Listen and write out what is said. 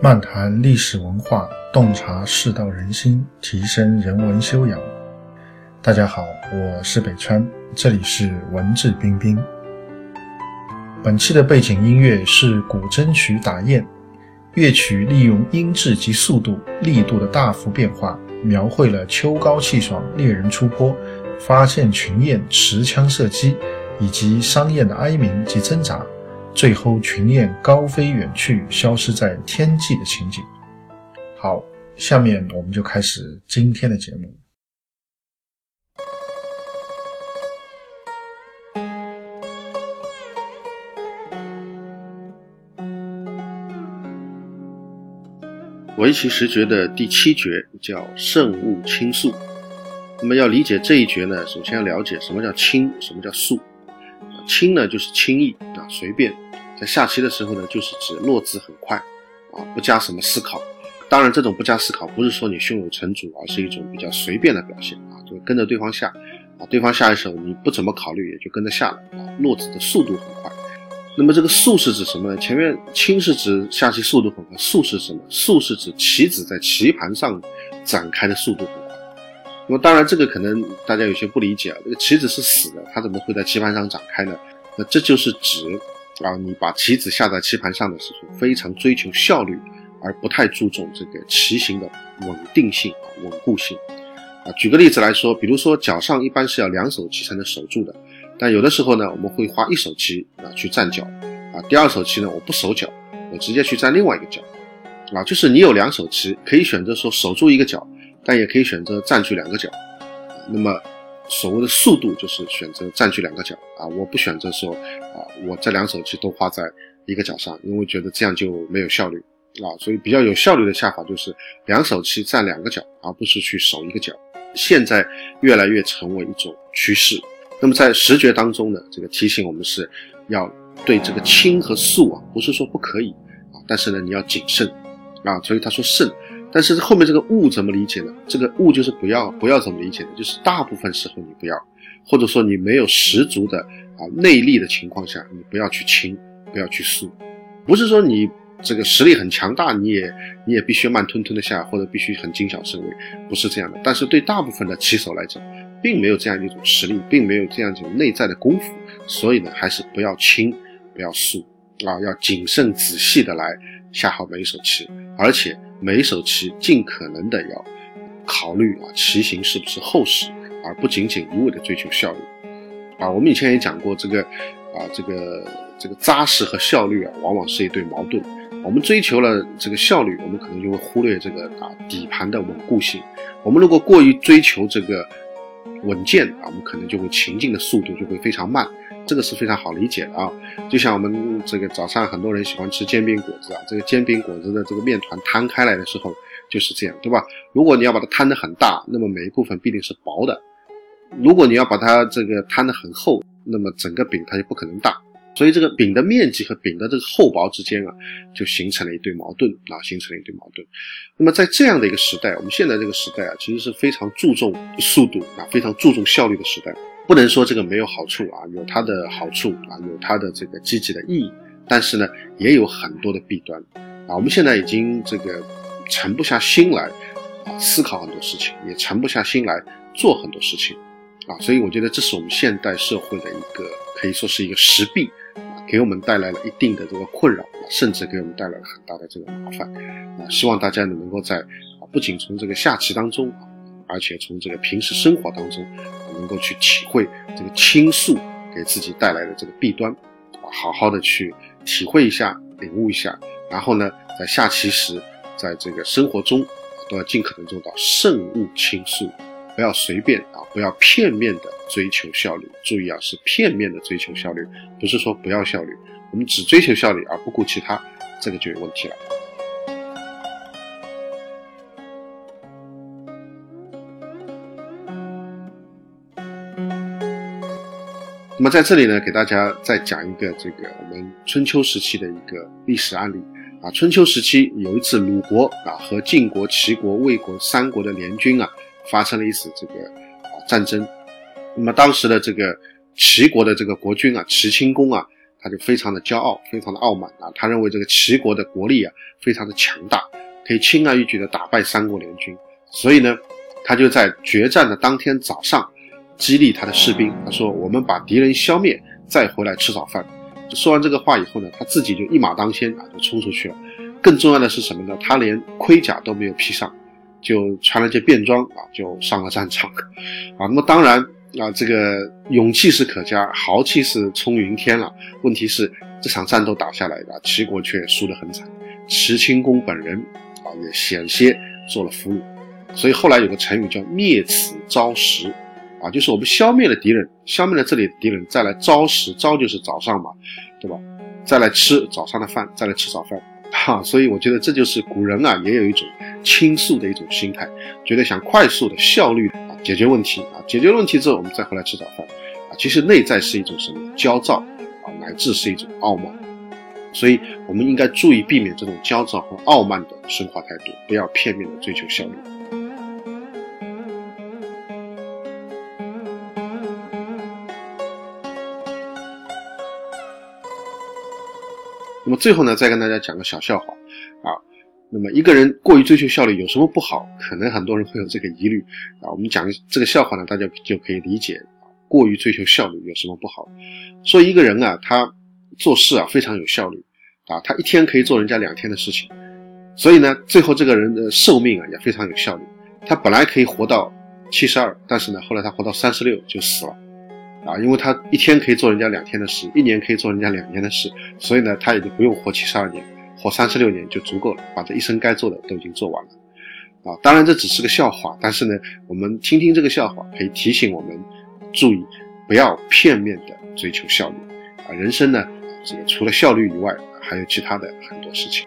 漫谈历史文化，洞察世道人心，提升人文修养。大家好，我是北川，这里是文质彬彬。本期的背景音乐是古筝曲打雁，乐曲利用音质及速度、力度的大幅变化，描绘了秋高气爽，猎人出坡，发现群雁持枪射击，以及商雁的哀鸣及挣扎。最后，群雁高飞远去，消失在天际的情景。好，下面我们就开始今天的节目。围棋十诀的第七诀叫慎勿轻速。那么要理解这一诀呢，首先要了解什么叫轻，什么叫速。轻呢，就是轻易啊，随便。在下棋的时候呢，就是指落子很快，啊，不加什么思考。当然，这种不加思考不是说你胸有成竹，而是一种比较随便的表现啊，就跟着对方下，啊，对方下一手你不怎么考虑也就跟着下了啊，落子的速度很快。那么这个速是指什么呢？前面轻是指下棋速度很快，速是什么？速是指棋子在棋盘上展开的速度很快。那么当然，这个可能大家有些不理解啊，这个棋子是死的，它怎么会在棋盘上展开呢？那这就是指。啊，你把棋子下在棋盘上的时候，非常追求效率，而不太注重这个棋形的稳定性啊、稳固性。啊，举个例子来说，比如说脚上一般是要两手棋才能守住的，但有的时候呢，我们会花一手棋啊去站脚，啊，第二手棋呢我不守脚，我直接去站另外一个脚，啊，就是你有两手棋，可以选择说守住一个脚，但也可以选择占据两个脚，那么。所谓的速度就是选择占据两个角啊，我不选择说啊，我这两手棋都花在一个角上，因为觉得这样就没有效率啊，所以比较有效率的下法就是两手棋占两个角，而不是去守一个角。现在越来越成为一种趋势。那么在十诀当中呢，这个提醒我们是要对这个轻和速啊，不是说不可以啊，但是呢你要谨慎啊，所以他说慎。但是后面这个勿怎么理解呢？这个勿就是不要，不要怎么理解呢？就是大部分时候你不要，或者说你没有十足的啊内力的情况下，你不要去轻，不要去速。不是说你这个实力很强大，你也你也必须慢吞吞的下，或者必须很谨小慎微，不是这样的。但是对大部分的棋手来讲，并没有这样一种实力，并没有这样一种内在的功夫，所以呢，还是不要轻，不要速啊，要谨慎仔细的来下好每一手棋，而且。每手棋尽可能的要考虑啊，棋形是不是厚实，而不仅仅一味的追求效率。啊，我们以前也讲过这个，啊，这个这个扎实和效率啊，往往是一对矛盾。我们追求了这个效率，我们可能就会忽略这个啊底盘的稳固性。我们如果过于追求这个稳健啊，我们可能就会前进的速度就会非常慢。这个是非常好理解的啊，就像我们这个早上很多人喜欢吃煎饼果子啊，这个煎饼果子的这个面团摊开来的时候就是这样，对吧？如果你要把它摊得很大，那么每一部分必定是薄的；如果你要把它这个摊得很厚，那么整个饼它就不可能大。所以这个饼的面积和饼的这个厚薄之间啊，就形成了一对矛盾啊，形成了一对矛盾。那么在这样的一个时代，我们现在这个时代啊，其实是非常注重速度啊，非常注重效率的时代。不能说这个没有好处啊，有它的好处啊，有它的这个积极的意义，但是呢，也有很多的弊端啊。我们现在已经这个沉不下心来啊，思考很多事情，也沉不下心来做很多事情啊。所以我觉得这是我们现代社会的一个可以说是一个时弊啊，给我们带来了一定的这个困扰，甚至给我们带来了很大的这个麻烦啊。希望大家呢能够在啊，不仅从这个下棋当中，而且从这个平时生活当中。能够去体会这个倾诉给自己带来的这个弊端，好好的去体会一下，领悟一下，然后呢，在下棋时，在这个生活中，都要尽可能做到慎勿倾诉，不要随便啊，不要片面的追求效率。注意啊，是片面的追求效率，不是说不要效率，我们只追求效率而不顾其他，这个就有问题了。那么在这里呢，给大家再讲一个这个我们春秋时期的一个历史案例啊。春秋时期有一次鲁国啊和晋国、齐国、魏国三国的联军啊发生了一次这个啊战争。那么当时的这个齐国的这个国君啊齐顷公啊，他他就非常的骄傲，非常的傲慢啊。他认为这个齐国的国力啊非常的强大，可以轻而易举的打败三国联军。所以呢，他就在决战的当天早上，激励他的士兵，他说：“我们把敌人消灭，再回来吃早饭。”说完这个话以后呢，他自己就一马当先啊，就冲出去了。更重要的是什么呢？他连盔甲都没有披上，就穿了件便装啊，就上了战场。啊，那么当然啊，这个勇气是可嘉，豪气是冲云天了。问题是这场战斗打下来的，齐国却输得很惨，齐顷公本人啊也险些做了俘虏。所以后来有个成语叫灭此朝食，啊，就是我们消灭了敌人，消灭了这里的敌人，再来朝食，朝就是早上嘛，对吧？再来吃早上的饭，再来吃早饭。哈，所以我觉得这就是古人啊，也有一种倾诉的一种心态，觉得想快速的、效率啊解决问题啊，解决问题之后我们再回来吃早饭啊，其实内在是一种什么焦躁啊，乃至是一种傲慢，所以我们应该注意避免这种焦躁和傲慢的生活态度，不要片面的追求效率。那么最后呢，再跟大家讲个小笑话啊。那么一个人过于追求效率有什么不好？可能很多人会有这个疑虑啊。我们讲这个笑话呢，大家就可以理解啊。过于追求效率有什么不好？说一个人啊，他做事啊非常有效率啊，他一天可以做人家两天的事情，所以呢，最后这个人的寿命啊也非常有效率。他本来可以活到七十二，但是呢，后来他活到三十六就死了。啊，因为他一天可以做人家两天的事，一年可以做人家两年的事，所以呢，他也就不用活七十二年，活三十六年就足够了，把这一生该做的都已经做完了。啊，当然这只是个笑话，但是呢，我们听听这个笑话，可以提醒我们注意，不要片面的追求效率。啊，人生呢，这个除了效率以外，还有其他的很多事情。